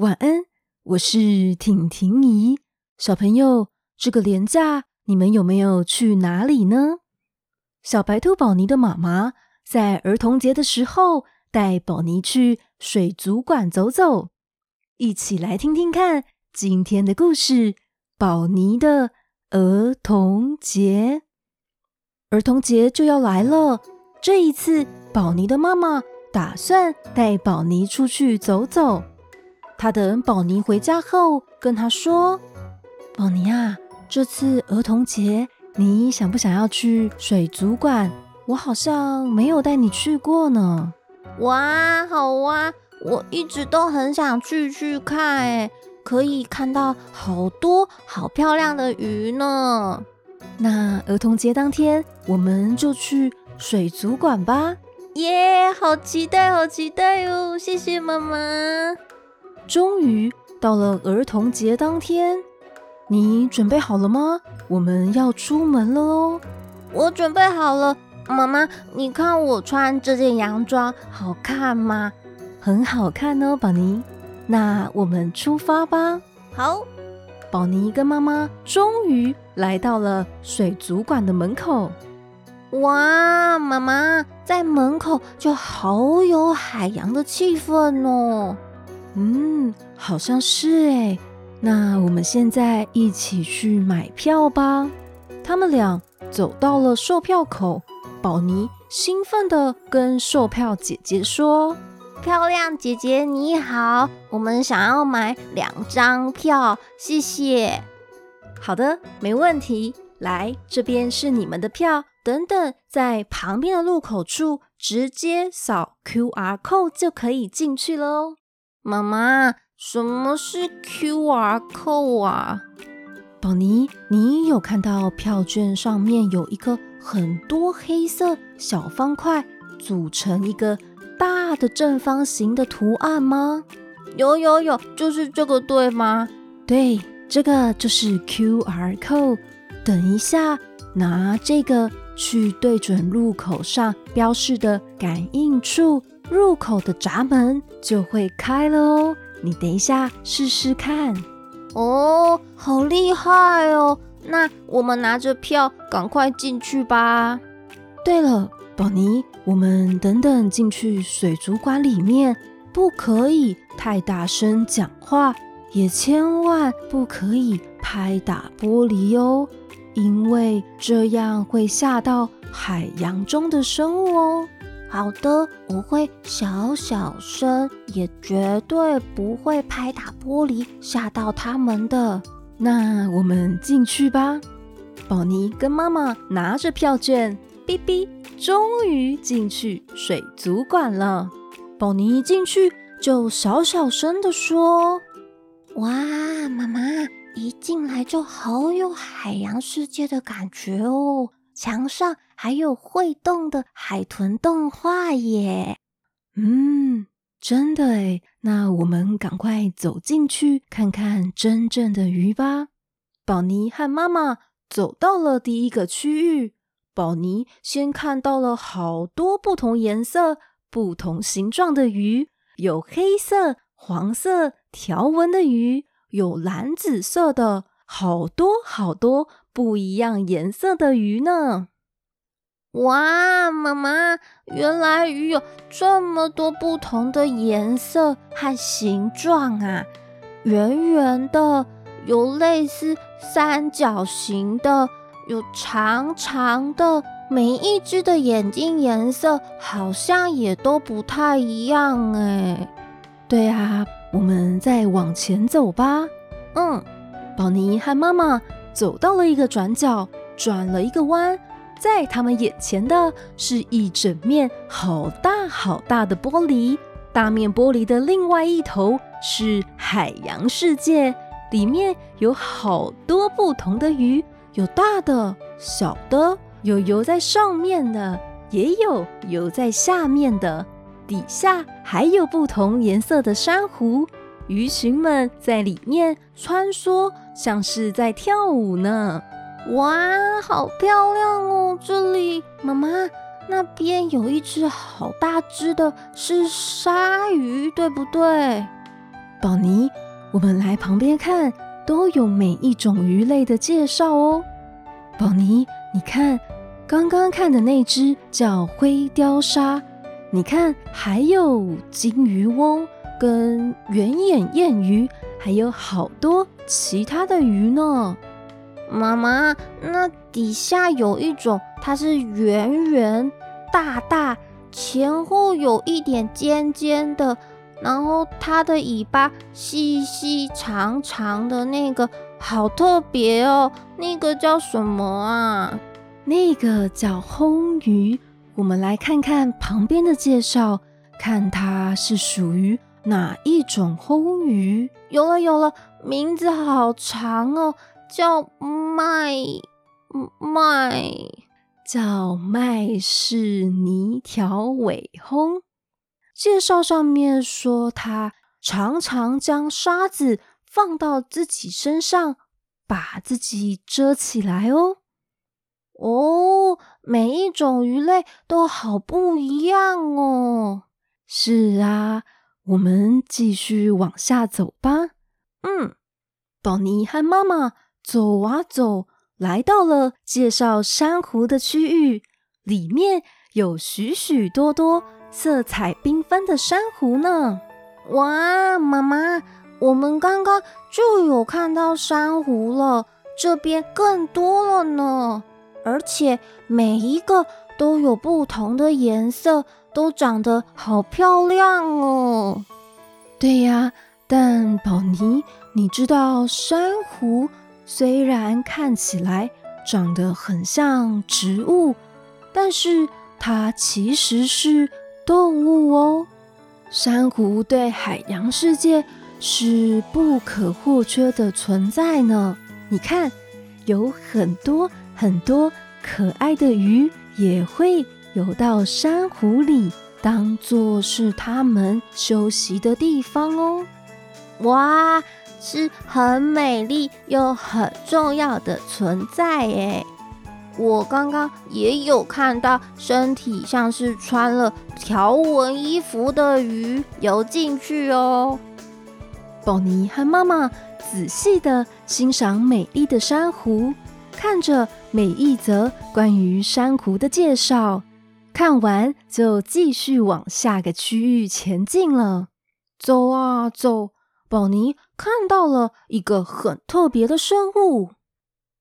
晚安，我是婷婷姨。小朋友，这个连假你们有没有去哪里呢？小白兔宝妮的妈妈在儿童节的时候带宝妮去水族馆走走，一起来听听看今天的故事——宝妮的儿童节。儿童节就要来了，这一次宝妮的妈妈打算带宝妮出去走走。她等宝妮回家后，跟他说：“宝妮啊，这次儿童节你想不想要去水族馆？我好像没有带你去过呢。”“哇，好哇！我一直都很想去去看，哎，可以看到好多好漂亮的鱼呢。”“那儿童节当天，我们就去水族馆吧。”耶，好期待，好期待哦！谢谢妈妈。终于到了儿童节当天，你准备好了吗？我们要出门了哦。我准备好了，妈妈，你看我穿这件洋装好看吗？很好看哦，宝妮。那我们出发吧。好。宝妮跟妈妈终于来到了水族馆的门口。哇，妈妈，在门口就好有海洋的气氛哦。嗯，好像是哎。那我们现在一起去买票吧。他们俩走到了售票口，宝妮兴奋地跟售票姐姐说：“漂亮姐姐你好，我们想要买两张票，谢谢。”好的，没问题。来，这边是你们的票。等等，在旁边的路口处直接扫 QR code 就可以进去了哦。妈妈，什么是 QR code 啊？宝妮，你有看到票券上面有一个很多黑色小方块组成一个大的正方形的图案吗？有有有，就是这个对吗？对，这个就是 QR code。等一下，拿这个。去对准路口上标示的感应处，入口的闸门就会开了哦。你等一下试试看。哦，好厉害哦！那我们拿着票赶快进去吧。对了，宝妮，我们等等进去水族馆里面，不可以太大声讲话，也千万不可以拍打玻璃哦。因为这样会吓到海洋中的生物哦。好的，我会小小声，也绝对不会拍打玻璃吓到他们的。那我们进去吧。宝妮跟妈妈拿着票券，哔哔，终于进去水族馆了。宝妮一进去就小小声的说：“哇，妈妈。”一进来就好有海洋世界的感觉哦，墙上还有会动的海豚动画耶。嗯，真的诶，那我们赶快走进去看看真正的鱼吧。宝妮和妈妈走到了第一个区域，宝妮先看到了好多不同颜色、不同形状的鱼，有黑色、黄色条纹的鱼。有蓝紫色的，好多好多不一样颜色的鱼呢！哇，妈妈，原来鱼有这么多不同的颜色和形状啊！圆圆的，有类似三角形的，有长长的，每一只的眼睛颜色好像也都不太一样哎。对啊。我们再往前走吧。嗯，宝妮和妈妈走到了一个转角，转了一个弯，在他们眼前的是一整面好大好大的玻璃。大面玻璃的另外一头是海洋世界，里面有好多不同的鱼，有大的、小的，有游在上面的，也有游在下面的。底下还有不同颜色的珊瑚，鱼群们在里面穿梭，像是在跳舞呢。哇，好漂亮哦！这里，妈妈，那边有一只好大只的，是鲨鱼，对不对？宝妮，我们来旁边看，都有每一种鱼类的介绍哦。宝妮，你看，刚刚看的那只叫灰雕鲨，你看，还有金鱼翁跟圆眼燕鱼，还有好多其他的鱼呢。妈妈，那底下有一种，它是圆圆大大，前后有一点尖尖的，然后它的尾巴细细长长的那个，好特别哦。那个叫什么啊？那个叫红鱼。我们来看看旁边的介绍，看它是属于哪一种红鱼。有了有了，名字好长哦。叫麦麦，叫麦氏泥条尾魟。介绍上面说，它常常将沙子放到自己身上，把自己遮起来哦。哦，每一种鱼类都好不一样哦。是啊，我们继续往下走吧。嗯，宝妮和妈妈。走啊走，来到了介绍珊瑚的区域，里面有许许多多色彩缤纷的珊瑚呢。哇，妈妈，我们刚刚就有看到珊瑚了，这边更多了呢，而且每一个都有不同的颜色，都长得好漂亮哦。对呀，但宝妮，你知道珊瑚？虽然看起来长得很像植物，但是它其实是动物哦。珊瑚对海洋世界是不可或缺的存在呢。你看，有很多很多可爱的鱼也会游到珊瑚里，当做是它们休息的地方哦。哇！是很美丽又很重要的存在诶，我刚刚也有看到身体像是穿了条纹衣服的鱼游进去哦。宝妮和妈妈仔细地欣赏美丽的珊瑚，看着每一则关于珊瑚的介绍，看完就继续往下个区域前进了。走啊走。宝妮看到了一个很特别的生物，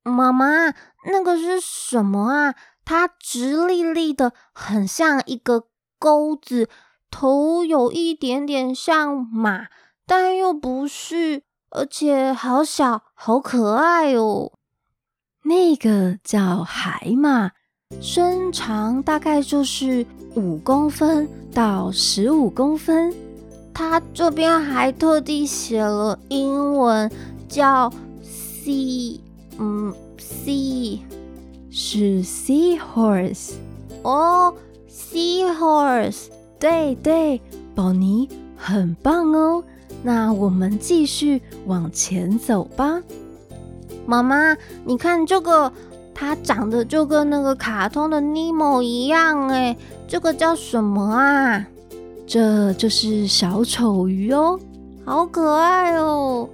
妈妈，那个是什么啊？它直立立的，很像一个钩子，头有一点点像马，但又不是，而且好小，好可爱哦。那个叫海马，身长大概就是五公分到十五公分。他这边还特地写了英文，叫 sea，嗯，sea 是 seahorse 哦，seahorse，对对，宝妮很棒哦。那我们继续往前走吧。妈妈，你看这个，它长得就跟那个卡通的尼莫一样诶，这个叫什么啊？这就是小丑鱼哦，好可爱哦！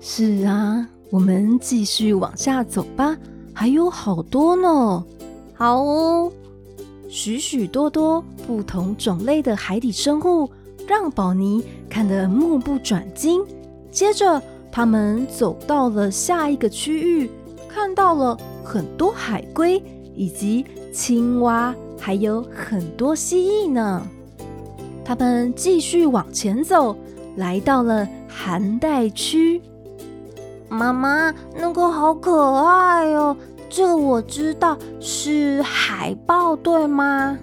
是啊，我们继续往下走吧，还有好多呢。好哦，许许多多不同种类的海底生物，让宝妮看得目不转睛。接着，他们走到了下一个区域，看到了很多海龟以及青蛙，还有很多蜥蜴呢。他们继续往前走，来到了寒带区。妈妈，那个好可爱哦！这个我知道是海豹，对吗？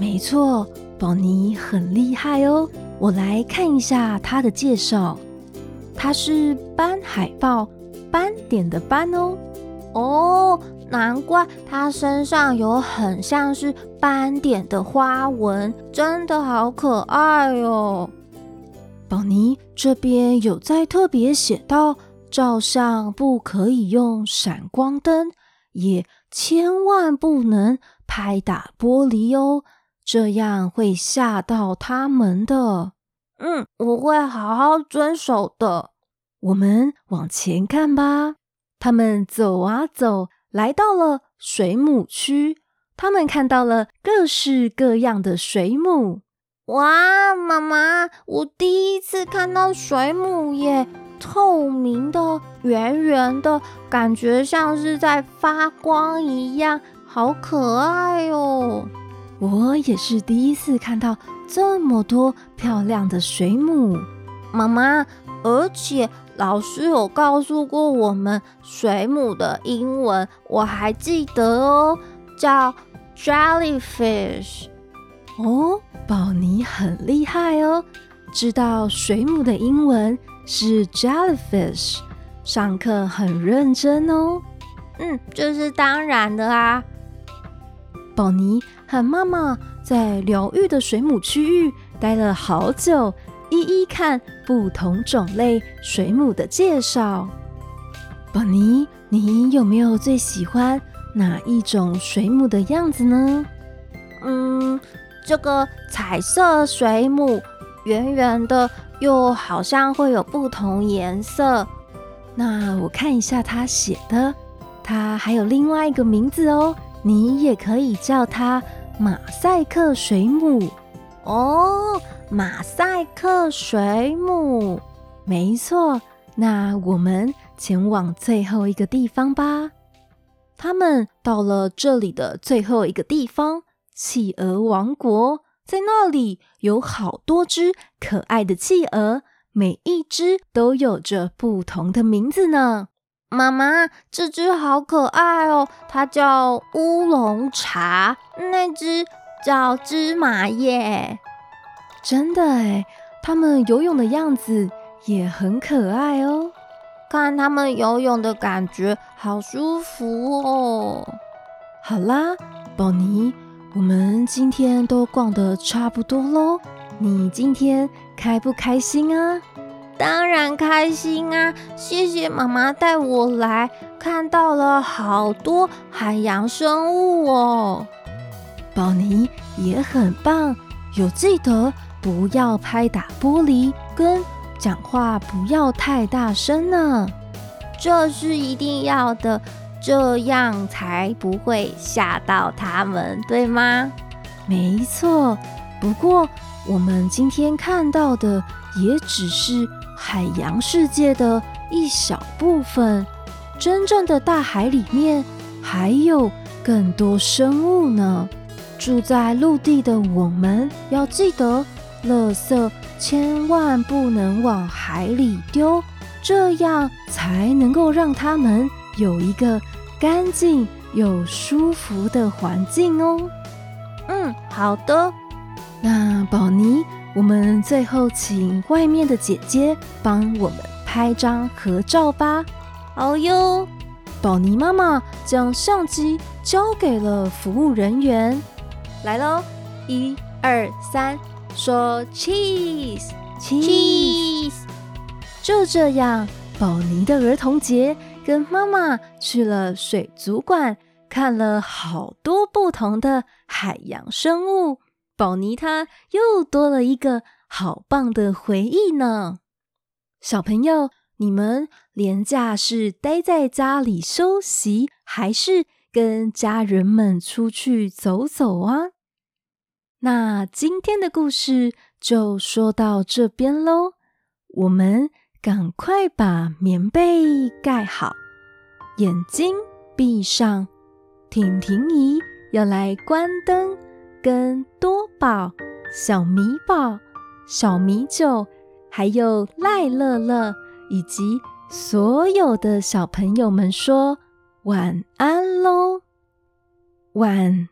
没错，宝妮很厉害哦。我来看一下它的介绍，它是斑海豹，斑点的斑哦。哦。难怪它身上有很像是斑点的花纹，真的好可爱哦！宝妮这边有在特别写到，照相不可以用闪光灯，也千万不能拍打玻璃哦，这样会吓到他们的。嗯，我会好好遵守的。我们往前看吧。他们走啊走，来到了水母区。他们看到了各式各样的水母。哇，妈妈，我第一次看到水母耶！透明的、圆圆的，感觉像是在发光一样，好可爱哦！我也是第一次看到这么多漂亮的水母，妈妈。而且老师有告诉过我们水母的英文，我还记得哦，叫 jellyfish。哦，宝妮很厉害哦，知道水母的英文是 jellyfish，上课很认真哦。嗯，这是当然的啊。宝妮和妈妈在疗愈的水母区域待了好久。一一看不同种类水母的介绍。宝妮，你有没有最喜欢哪一种水母的样子呢？嗯，这个彩色水母，圆圆的，又好像会有不同颜色。那我看一下他写的，它还有另外一个名字哦，你也可以叫它马赛克水母哦。马赛克水母，没错。那我们前往最后一个地方吧。他们到了这里的最后一个地方——企鹅王国。在那里有好多只可爱的企鹅，每一只都有着不同的名字呢。妈妈，这只好可爱哦，它叫乌龙茶，那只叫芝麻叶。真的诶，它们游泳的样子也很可爱哦。看他们游泳的感觉，好舒服哦。好啦，宝妮，我们今天都逛得差不多喽。你今天开不开心啊？当然开心啊！谢谢妈妈带我来，看到了好多海洋生物哦。宝妮也很棒，有记得。不要拍打玻璃，跟讲话不要太大声呢。这是一定要的，这样才不会吓到他们，对吗？没错。不过我们今天看到的也只是海洋世界的一小部分，真正的大海里面还有更多生物呢。住在陆地的我们要记得。垃圾千万不能往海里丢，这样才能够让它们有一个干净又舒服的环境哦。嗯，好的。那宝妮，我们最后请外面的姐姐帮我们拍张合照吧。好哟。宝妮妈妈将相机交给了服务人员，来喽，一二三。说 cheese，cheese，就这样，宝妮的儿童节跟妈妈去了水族馆，看了好多不同的海洋生物。宝妮她又多了一个好棒的回忆呢。小朋友，你们连假是待在家里休息，还是跟家人们出去走走啊？那今天的故事就说到这边喽，我们赶快把棉被盖好，眼睛闭上。婷婷姨要来关灯，跟多宝、小米宝、小米酒，还有赖乐乐以及所有的小朋友们说晚安喽，晚。